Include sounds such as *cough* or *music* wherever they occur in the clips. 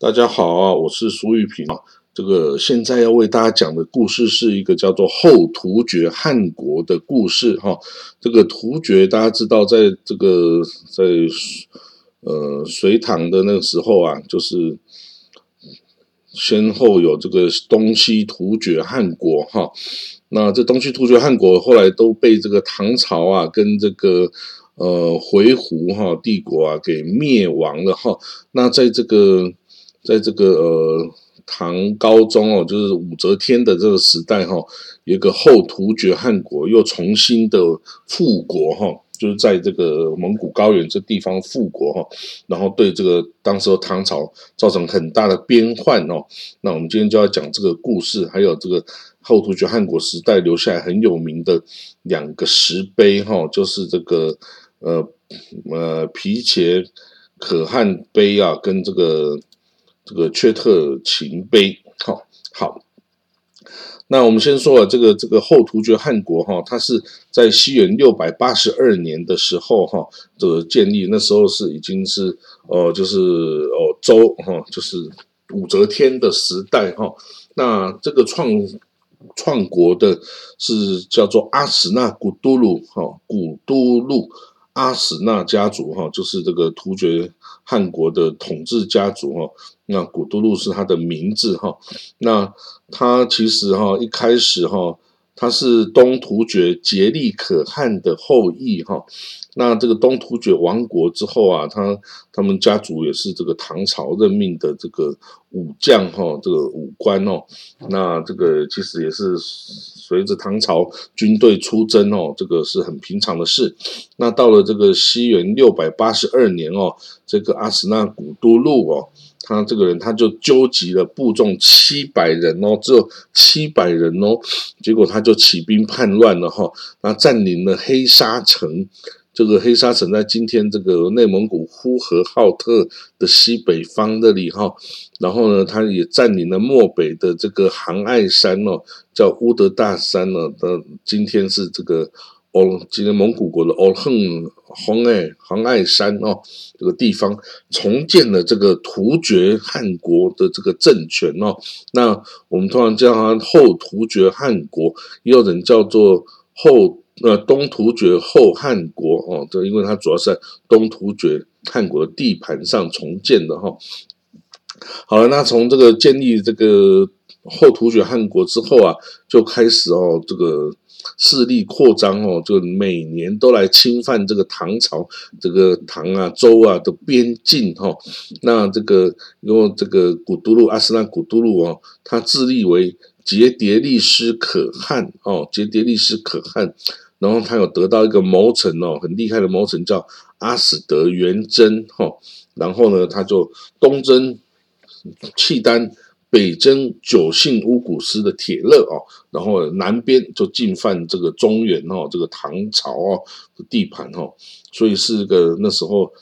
大家好啊，我是苏玉平啊。这个现在要为大家讲的故事是一个叫做后突厥汗国的故事哈。这个突厥大家知道，在这个在呃隋唐的那个时候啊，就是先后有这个东西突厥汗国哈。那这东西突厥汗国后来都被这个唐朝啊跟这个呃回鹘哈帝国啊给灭亡了哈。那在这个在这个呃唐高宗哦，就是武则天的这个时代哈，有一个后突厥汗国又重新的复国哈，就是在这个蒙古高原这地方复国哈，然后对这个当时唐朝造成很大的边患哦。那我们今天就要讲这个故事，还有这个后突厥汗国时代留下来很有名的两个石碑哈，就是这个呃呃皮切可汗碑啊，跟这个。这个阙特勤碑，好好。那我们先说啊，这个这个后突厥汗国哈，它是在西元六百八十二年的时候哈，这个建立。那时候是已经是呃，就是哦周哈，就是武则天的时代哈。那这个创创国的是叫做阿史那古都鲁哈，古都鲁。阿史那家族哈，就是这个突厥汗国的统治家族哈。那古都路是他的名字哈。那他其实哈一开始哈，他是东突厥颉利可汗的后裔哈。那这个东突厥亡国之后啊，他他们家族也是这个唐朝任命的这个武将哈，这个武官哦。那这个其实也是随着唐朝军队出征哦，这个是很平常的事。那到了这个西元六百八十二年哦，这个阿史那古都路哦，他这个人他就纠集了部众七百人哦，只有七百人哦，结果他就起兵叛乱了哈，那占领了黑沙城。这个黑沙城在今天这个内蒙古呼和浩特的西北方那里哈，然后呢，他也占领了漠北的这个杭爱山哦，叫乌德大山呢。的今天是这个哦，今天蒙古国的哦哼杭爱杭爱山哦，这个地方重建了这个突厥汗国的这个政权哦。那我们通常叫它后突厥汗国，也有人叫做后。呃东突厥后汉国哦，这因为它主要是在东突厥汉国的地盘上重建的哈。好了，那从这个建立这个后突厥汗国之后啊，就开始哦，这个势力扩张哦，就每年都来侵犯这个唐朝这个唐啊周啊的边境哈。那这个因为这个古都路阿斯兰古都路哦，他自立为杰迭利斯可汗哦，杰迭利斯可汗。然后他有得到一个谋臣哦，很厉害的谋臣叫阿史德元贞哈。然后呢，他就东征契丹，北征九姓乌古斯的铁勒哦。然后南边就进犯这个中原哦，这个唐朝哦的地盘哦。所以是个那时候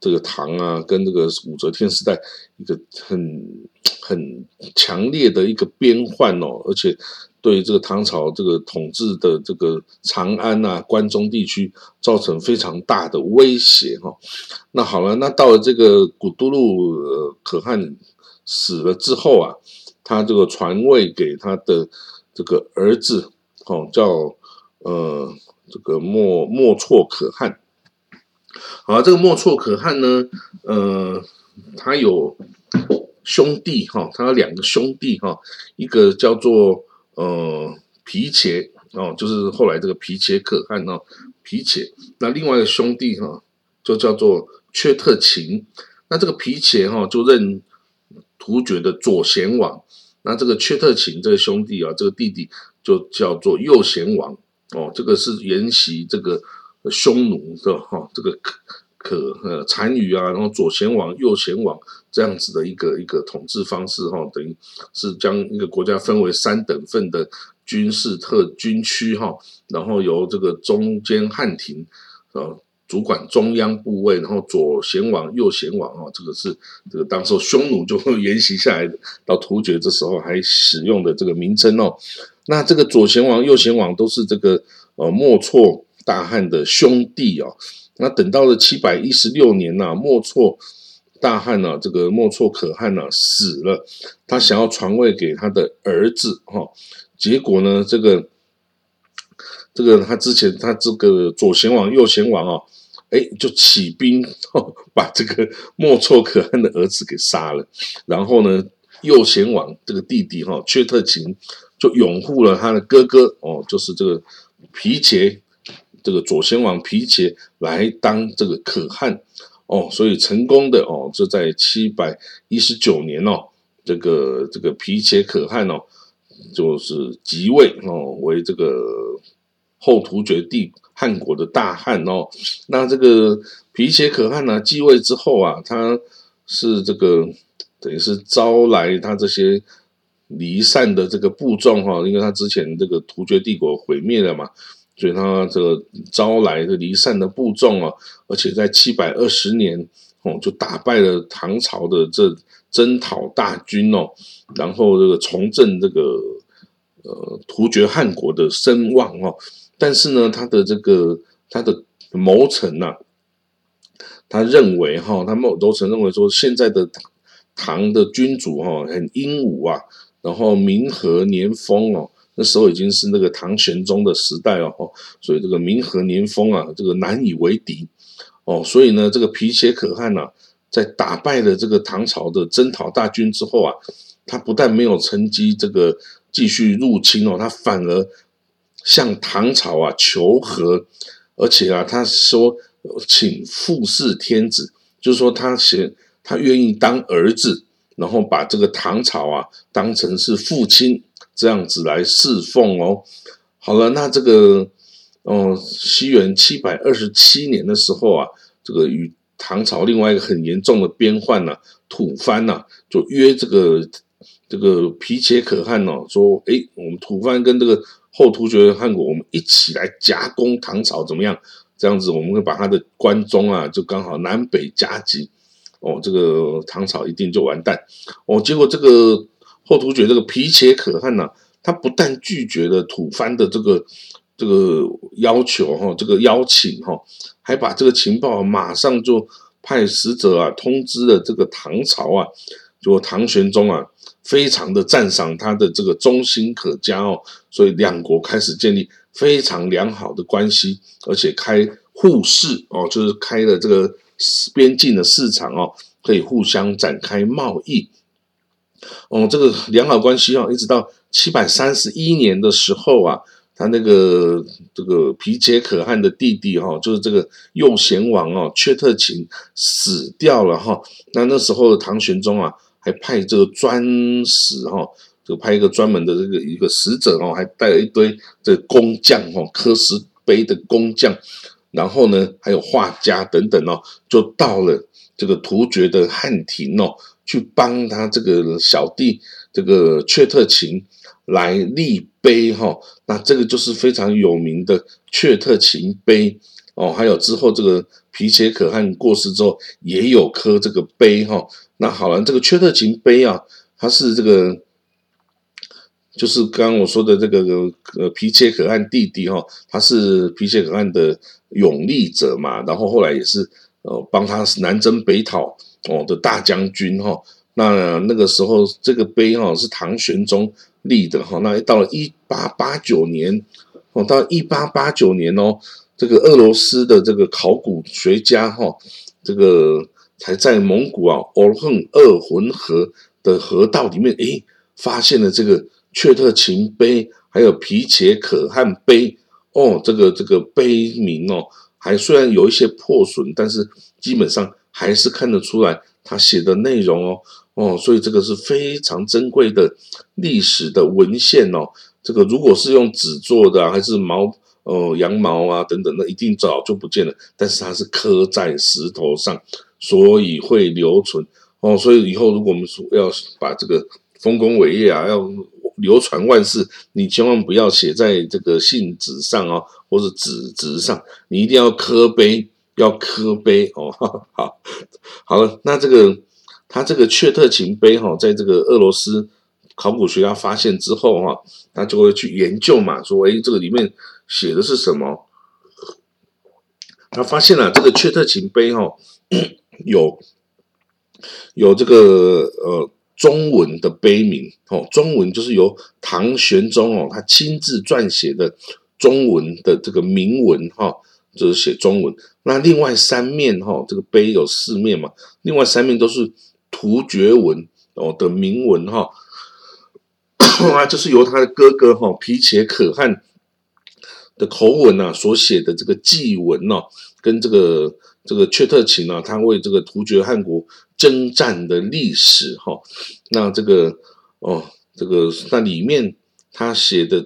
这个唐啊，跟这个武则天时代一个很很强烈的一个边患哦，而且。对这个唐朝这个统治的这个长安啊、关中地区造成非常大的威胁哈。那好了，那到了这个古都路可汗死了之后啊，他这个传位给他的这个儿子，哦，叫呃这个莫莫错可汗。好，这个莫错可汗呢，呃，他有兄弟哈，他有两个兄弟哈，一个叫做。呃，皮切哦，就是后来这个皮切可汗哦，皮切。那另外一个兄弟哈，就叫做缺特勤。那这个皮切哈，就任突厥的左贤王。那这个阙特勤这个兄弟啊，这个弟弟就叫做右贤王。哦，这个是沿袭这个匈奴的哈，这个。可可呃单于啊，然后左贤王、右贤王这样子的一个一个统治方式哈，等于是将一个国家分为三等份的军事特军区哈，然后由这个中间汉庭呃主管中央部位，然后左贤王、右贤王啊，这个是这个当时匈奴就沿袭下来的，到突厥这时候还使用的这个名称哦。那这个左贤王、右贤王都是这个呃莫错大汗的兄弟哦。那等到了七百一十六年呐，莫错大汉呢，这个莫错可汗呢死了，他想要传位给他的儿子哈，结果呢，这个这个他之前他这个左贤王右贤王哦，哎，就起兵 *laughs* 把这个莫错可汗的儿子给杀了，然后呢，右贤王这个弟弟哈阙特勤就拥护了他的哥哥哦，就是这个皮杰。这个左贤王皮杰来当这个可汗哦，所以成功的哦，这在七百一十九年哦，这个这个皮杰可汗哦，就是即位哦，为这个后突厥帝汉国的大汗哦。那这个皮切可汗呢继位之后啊，他是这个等于是招来他这些离散的这个部众哈，因为他之前这个突厥帝国毁灭了嘛。所以他这个招来的离散的部众啊，而且在七百二十年哦，就打败了唐朝的这征讨大军哦，然后这个重振这个呃突厥汗国的声望哦。但是呢，他的这个他的谋臣呐，他认为哈，他谋谋臣认为说，现在的唐的君主哈很英武啊，然后民和年丰哦。那时候已经是那个唐玄宗的时代哦，所以这个民和年丰啊，这个难以为敌哦，所以呢，这个皮切可汗呢，在打败了这个唐朝的征讨大军之后啊，他不但没有乘机这个继续入侵哦，他反而向唐朝啊求和，而且啊，他说请父弑天子，就是说他写他愿意当儿子，然后把这个唐朝啊当成是父亲。这样子来侍奉哦，好了，那这个，哦，西元七百二十七年的时候啊，这个与唐朝另外一个很严重的边患呢，吐蕃呐，就约这个这个皮切可汗哦，说，哎，我们吐蕃跟这个后突厥汗国，我们一起来夹攻唐朝，怎么样？这样子我们会把他的关中啊，就刚好南北夹击，哦，这个唐朝一定就完蛋，哦，结果这个。后突厥这个皮切可汗呢，他不但拒绝了吐蕃的这个这个要求哈，这个邀请哈，还把这个情报马上就派使者啊通知了这个唐朝啊，就唐玄宗啊，非常的赞赏他的这个忠心可嘉哦，所以两国开始建立非常良好的关系，而且开互市哦，就是开了这个边境的市场哦，可以互相展开贸易。哦，这个良好关系啊，一直到七百三十一年的时候啊，他那个这个皮杰可汗的弟弟哈，就是这个右贤王哦，阙特勤死掉了哈。那那时候的唐玄宗啊，还派这个专使哈，就派一个专门的这个一个使者哦，还带了一堆这工匠哦，刻石碑的工匠，然后呢，还有画家等等哦，就到了这个突厥的汉庭哦。去帮他这个小弟这个阙特勤来立碑哈，那这个就是非常有名的阙特勤碑哦。还有之后这个皮切可汗过世之后，也有刻这个碑哈。那好了，这个阙特勤碑啊，它是这个就是刚刚我说的这个呃皮切可汗弟弟哈，他是皮切可汗的永立者嘛，然后后来也是呃帮他南征北讨。哦的大将军哈，那那个时候这个碑哈是唐玄宗立的哈，那到了一八八九年哦，到一八八九年哦，这个俄罗斯的这个考古学家哈，这个才在蒙古啊敖横二浑河的河道里面诶，发现了这个雀特勤碑，还有皮切可汗碑哦，这个这个碑名哦，还虽然有一些破损，但是基本上。还是看得出来他写的内容哦哦，所以这个是非常珍贵的历史的文献哦。这个如果是用纸做的，还是毛呃羊毛啊等等，那一定早就不见了。但是它是刻在石头上，所以会留存哦。所以以后如果我们说要把这个丰功伟业啊要流传万世，你千万不要写在这个信纸上哦，或者纸纸上，你一定要刻碑。要刻碑哦，*laughs* 好，好了，那这个他这个阙特勤碑哈，在这个俄罗斯考古学家发现之后哈，他就会去研究嘛，说哎，这个里面写的是什么？他发现了这个阙特勤碑哈，有有这个呃中文的碑铭哦，中文就是由唐玄宗哦他亲自撰写的中文的这个铭文哈，就是写中文。那另外三面哈，这个碑有四面嘛，另外三面都是突厥文哦的铭文哈，*coughs* 啊，就是由他的哥哥哈皮且可汗的口吻呐所写的这个祭文哦，跟这个。这个阙特勤啊，他为这个突厥汗国征战的历史哈，那这个哦，这个那里面他写的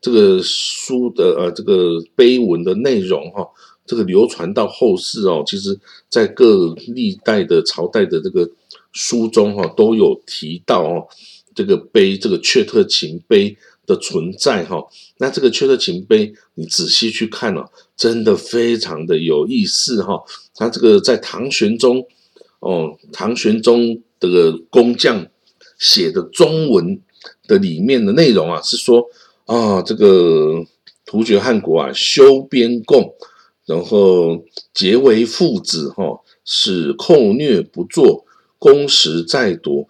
这个书的呃这个碑文的内容哈，这个流传到后世哦，其实在各历代的朝代的这个书中哈都有提到哦，这个碑这个阙特勤碑的存在哈，那这个阙特勤碑你仔细去看哦。真的非常的有意思哈，他这个在唐玄宗哦，唐玄宗的工匠写的中文的里面的内容啊，是说啊，这个突厥汗国啊修边贡，然后结为父子哈，使寇虐不作，攻时在夺，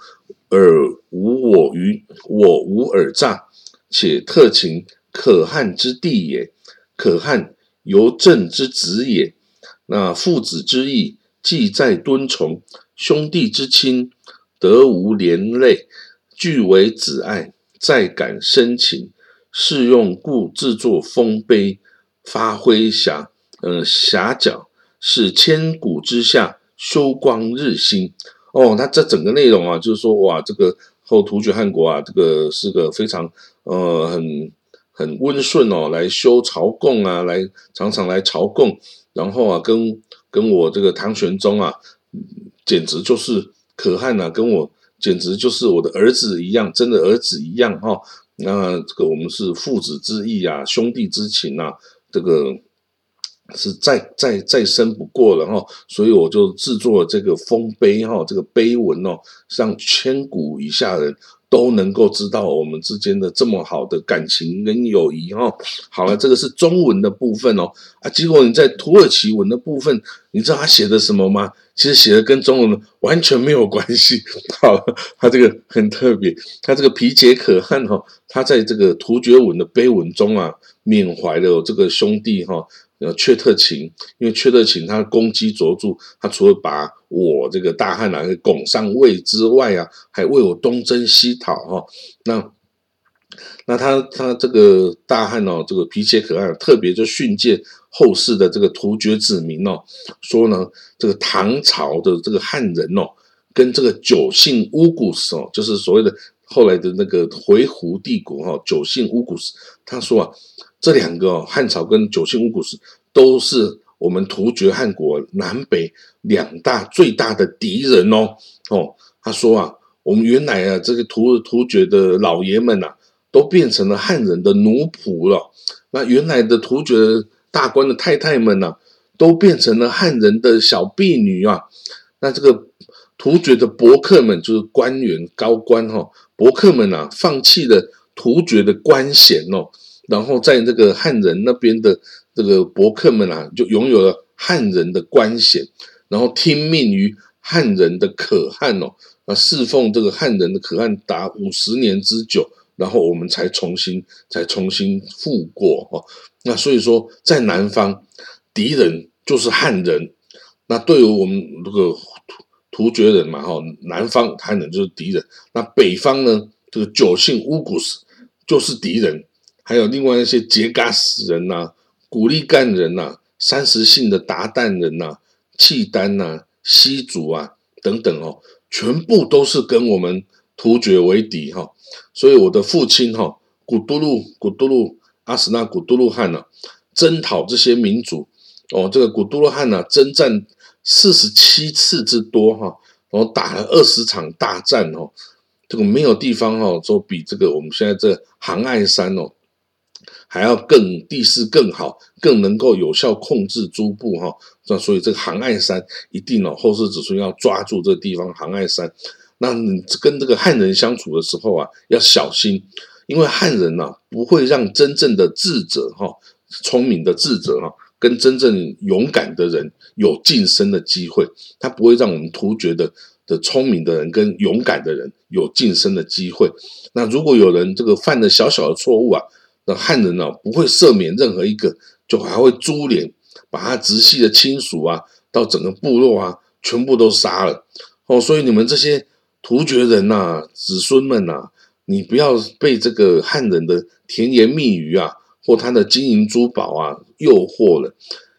尔无我于我无尔诈，且特勤可汗之地也，可汗。由朕之子也，那父子之义，既在敦崇；兄弟之亲，得无连累，俱为子爱，再感深情。是用故制作丰碑，发挥狭呃狭角，使千古之下修光日新。哦，那这整个内容啊，就是说哇，这个后突厥汗国啊，这个是个非常呃很。很温顺哦，来修朝贡啊，来常常来朝贡，然后啊，跟跟我这个唐玄宗啊，简直就是可汗呐，跟我简直就是我的儿子一样，真的儿子一样哈。那这个我们是父子之义啊，兄弟之情啊，这个是再再再深不过了哈。所以我就制作这个封碑哈，这个碑文哦，让千古以下人。都能够知道我们之间的这么好的感情跟友谊哦。好了，这个是中文的部分哦。啊，结果你在土耳其文的部分，你知道他写的什么吗？其实写的跟中文完全没有关系。好，他这个很特别，他这个皮杰可汗哈，他在这个突厥文的碑文中啊，缅怀了这个兄弟哈。呃，阙特勤，因为阙特勤他攻击卓著，他除了把我这个大汉啊拱上位之外啊，还为我东征西讨哈。那那他他这个大汉哦，这个皮切可汗特别就训诫后世的这个突厥子民哦，说呢，这个唐朝的这个汉人哦，跟这个九姓乌古斯哦，就是所谓的后来的那个回鹘帝国哈，九姓乌古斯，他说啊。这两个汉朝跟九姓乌古氏都是我们突厥汗国南北两大最大的敌人哦哦，他说啊，我们原来啊这个突突厥的老爷们呐，都变成了汉人的奴仆了。那原来的突厥大官的太太们呐，都变成了汉人的小婢女啊。那这个突厥的伯克们，就是官员高官哈，伯克们呐，放弃了突厥的官衔哦。然后在这个汉人那边的这个伯克们啊，就拥有了汉人的官衔，然后听命于汉人的可汗哦，啊，侍奉这个汉人的可汗达五十年之久，然后我们才重新才重新复过哦。那所以说，在南方，敌人就是汉人，那对于我们这个突突厥人嘛，哈，南方汉人就是敌人，那北方呢，这个九姓乌古斯就是敌人。还有另外那些杰嘎斯人呐、古力干人呐、三十姓的达旦人呐、契丹呐、西族啊等等哦，全部都是跟我们突厥为敌哈。所以我的父亲哈古都路古都路阿史那古都路汗呢，征讨这些民族哦，这个古都路汗呢征战四十七次之多哈，然后打了二十场大战哦，这个没有地方哦，说比这个我们现在这杭爱山哦。还要更地势更好，更能够有效控制诸部哈。那所以这个杭爱山一定哦，后世子孙要抓住这个地方杭爱山。那你跟这个汉人相处的时候啊，要小心，因为汉人呐不会让真正的智者哈，聪明的智者哈，跟真正勇敢的人有晋升的机会。他不会让我们突厥的的聪明的人跟勇敢的人有晋升的机会。那如果有人这个犯了小小的错误啊，那汉人呢不会赦免任何一个，就还会株连，把他直系的亲属啊，到整个部落啊，全部都杀了。哦，所以你们这些突厥人呐，子孙们呐，你不要被这个汉人的甜言蜜语啊，或他的金银珠宝啊诱惑了，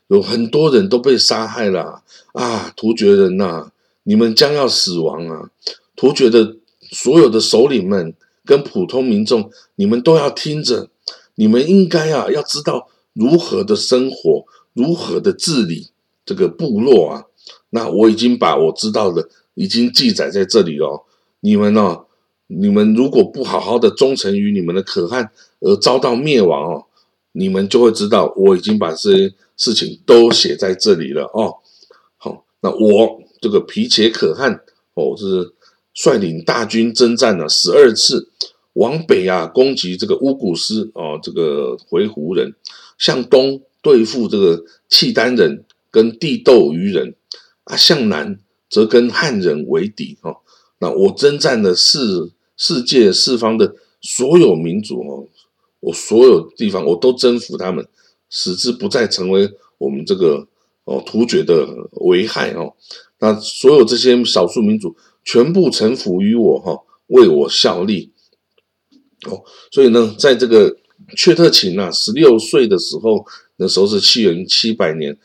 有很多人都被杀害了啊！突厥人呐，你们将要死亡啊！突厥的所有的首领们跟普通民众，你们都要听着，你们应该啊，要知道如何的生活，如何的治理这个部落啊。那我已经把我知道的。已经记载在这里了。你们呢？你们如果不好好的忠诚于你们的可汗而遭到灭亡哦，你们就会知道我已经把这些事情都写在这里了哦。好，那我这个皮且可汗哦，是率领大军征战了十二次，往北啊攻击这个乌古斯哦，这个回鹘人，向东对付这个契丹人跟地斗鱼人啊，向南。则跟汉人为敌哦，那我征战的世世界四方的所有民族哦，我所有地方我都征服他们，使之不再成为我们这个哦突厥的危害哦。那所有这些少数民族全部臣服于我哈，为我效力哦。所以呢，在这个阙特勤啊十六岁的时候，那时候是七元七百年，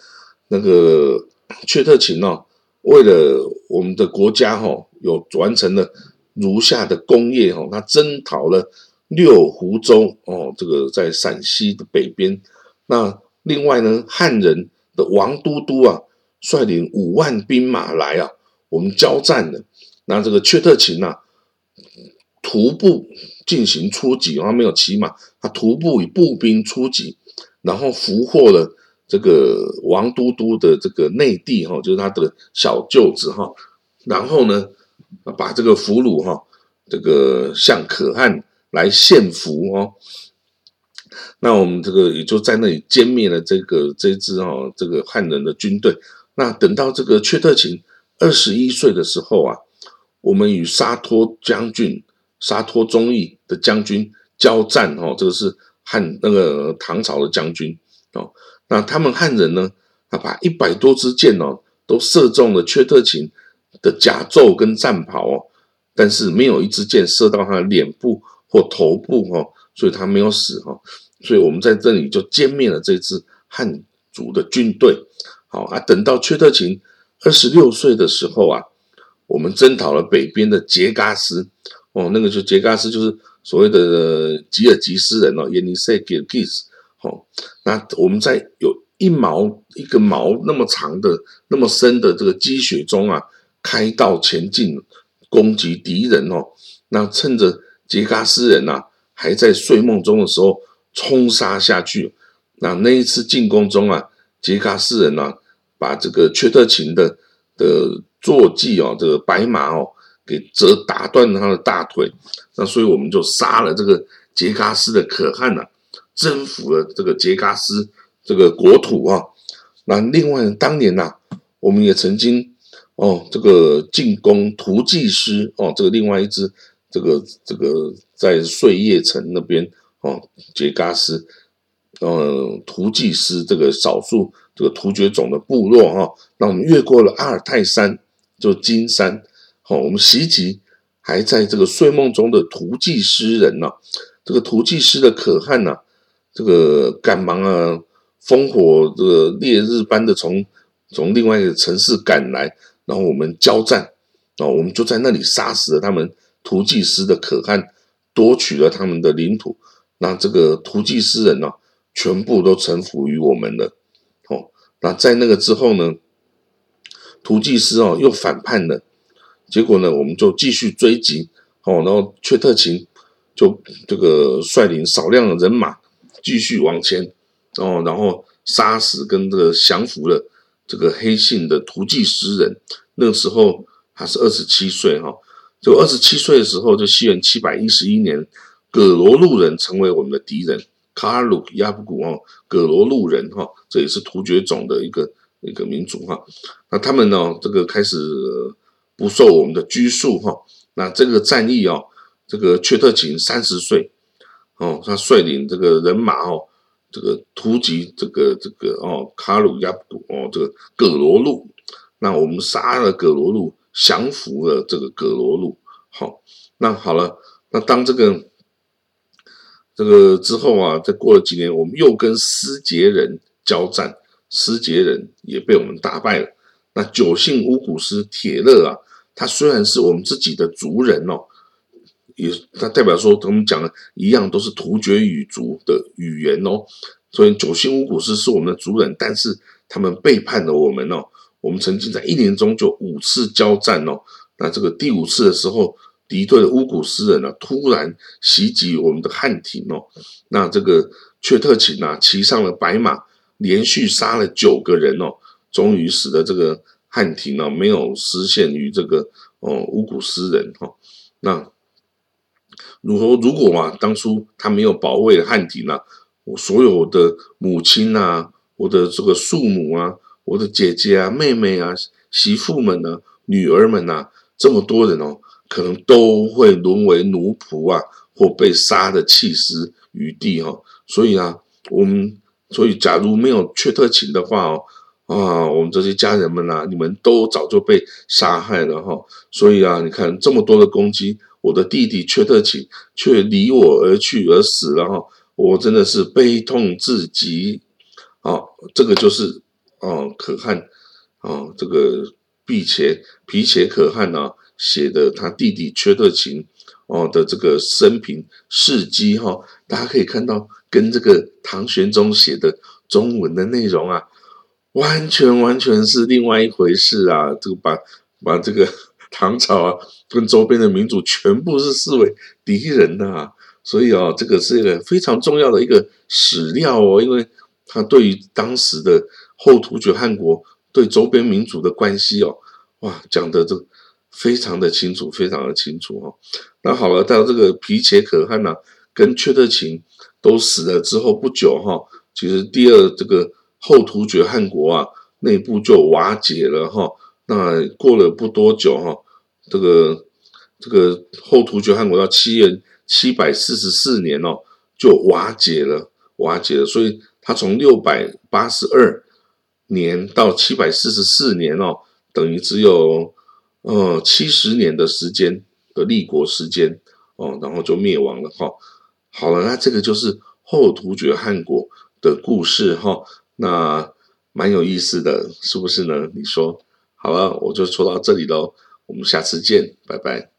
那个阙特勤哦。为了我们的国家哈，有完成了如下的功业哈，他征讨了六湖州哦，这个在陕西的北边。那另外呢，汉人的王都督啊，率领五万兵马来啊，我们交战的。那这个阙特勤呐，徒步进行出击，他没有骑马，他徒步以步兵出击，然后俘获了。这个王都督的这个内弟哈，就是他的小舅子哈，然后呢，把这个俘虏哈，这个向可汗来献俘哦。那我们这个也就在那里歼灭了这个这支哈这个汉人的军队。那等到这个阙特勤二十一岁的时候啊，我们与沙托将军沙托忠义的将军交战哦，这个是汉那个唐朝的将军哦。那他们汉人呢？他把一百多支箭哦，都射中了阙特勤的甲胄跟战袍哦，但是没有一支箭射到他的脸部或头部哦，所以他没有死哈。所以我们在这里就歼灭了这支汉族的军队。好啊，等到阙特勤二十六岁的时候啊，我们征讨了北边的杰嘎斯哦，那个就杰嘎斯就是所谓的吉尔吉斯人哦，耶尼塞吉尔吉斯。哦，那我们在有一毛一个毛那么长的、那么深的这个积雪中啊，开道前进，攻击敌人哦。那趁着杰嘎斯人呐还在睡梦中的时候，冲杀下去。那那一次进攻中啊，杰嘎斯人呐把这个缺特勤的的坐骑哦，这个白马哦，给折打断了他的大腿。那所以我们就杀了这个杰嘎斯的可汗呐。征服了这个杰嘎斯这个国土啊，那另外当年呐，我们也曾经哦，这个进攻图济师哦，这个另外一支这个这个在碎叶城那边哦，杰嘎斯，呃，图济师这个少数这个突厥种的部落哈，那我们越过了阿尔泰山，就金山，好，我们袭击还在这个睡梦中的图济师人呢，这个图济师的可汗呐。这个赶忙啊，烽火这个烈日般的从从另外一个城市赶来，然后我们交战，啊，我们就在那里杀死了他们图济斯的可汗，夺取了他们的领土，那这个图济斯人呢，全部都臣服于我们了。哦，那在那个之后呢，图济斯哦又反叛了，结果呢，我们就继续追击，哦，然后阙特勤就这个率领少量的人马。继续往前，哦，然后杀死跟这个降服了这个黑姓的图济十人。那个时候他是二十七岁，哈，就二十七岁的时候，就西元七百一十一年，葛罗路人成为我们的敌人。卡尔鲁亚布古哦，葛罗路人哈，这也是突厥种的一个一个民族哈。那他们呢，这个开始不受我们的拘束哈。那这个战役哦，这个阙特勤三十岁哦，他率领这个人马哦，这个突击这个这个哦卡鲁亚布哦这个葛罗路，那我们杀了葛罗路，降服了这个葛罗路。好，那好了，那当这个这个之后啊，再过了几年，我们又跟斯杰人交战，斯杰人也被我们打败了。那九姓乌古斯铁勒啊，他虽然是我们自己的族人哦，也他代表说，跟我们讲的一样，都是突厥语族的语言哦。所以九姓乌古斯是我们的族人，但是他们背叛了我们哦。我们曾经在一年中就五次交战哦。那这个第五次的时候，敌对的乌古斯人呢，突然袭击我们的汉庭哦。那这个阙特勤啊，骑上了白马，连续杀了九个人哦。终于使得这个汉庭呢没有失陷于这个哦乌古斯人哈。那如果如果嘛，当初他没有保卫汉庭啊，我所有的母亲啊，我的这个庶母啊，我的姐姐啊、妹妹啊、媳妇们呢、女儿们呐，这么多人哦，可能都会沦为奴仆啊，或被杀的弃尸于地哈。所以啊，我们所以假如没有阙特勤的话哦。啊，我们这些家人们呐，你们都早就被杀害了哈。所以啊，你看这么多的攻击，我的弟弟缺特勤却离我而去而死了哈。我真的是悲痛至极。啊，这个就是哦，可汗啊，这个毕且皮且可汗呐写的他弟弟缺特勤哦的这个生平事迹哈。大家可以看到，跟这个唐玄宗写的中文的内容啊。完全完全是另外一回事啊！这个把把这个唐朝啊，跟周边的民族全部是视为敌人的啊，所以啊，这个是一个非常重要的一个史料哦，因为他对于当时的后突厥汗国对周边民族的关系哦，哇，讲的这非常的清楚，非常的清楚哈。那好了，到这个皮且可汗呢，跟阙特勤都死了之后不久哈，其实第二这个。后突厥汗国啊，内部就瓦解了哈。那过了不多久哈，这个这个后突厥汗国到七元七百四十四年哦，就瓦解了，瓦解了。所以它从六百八十二年到七百四十四年哦，等于只有呃七十年的时间的立国时间哦，然后就灭亡了哈。好了，那这个就是后突厥汗国的故事哈。那蛮有意思的，是不是呢？你说好了，我就说到这里喽，我们下次见，拜拜。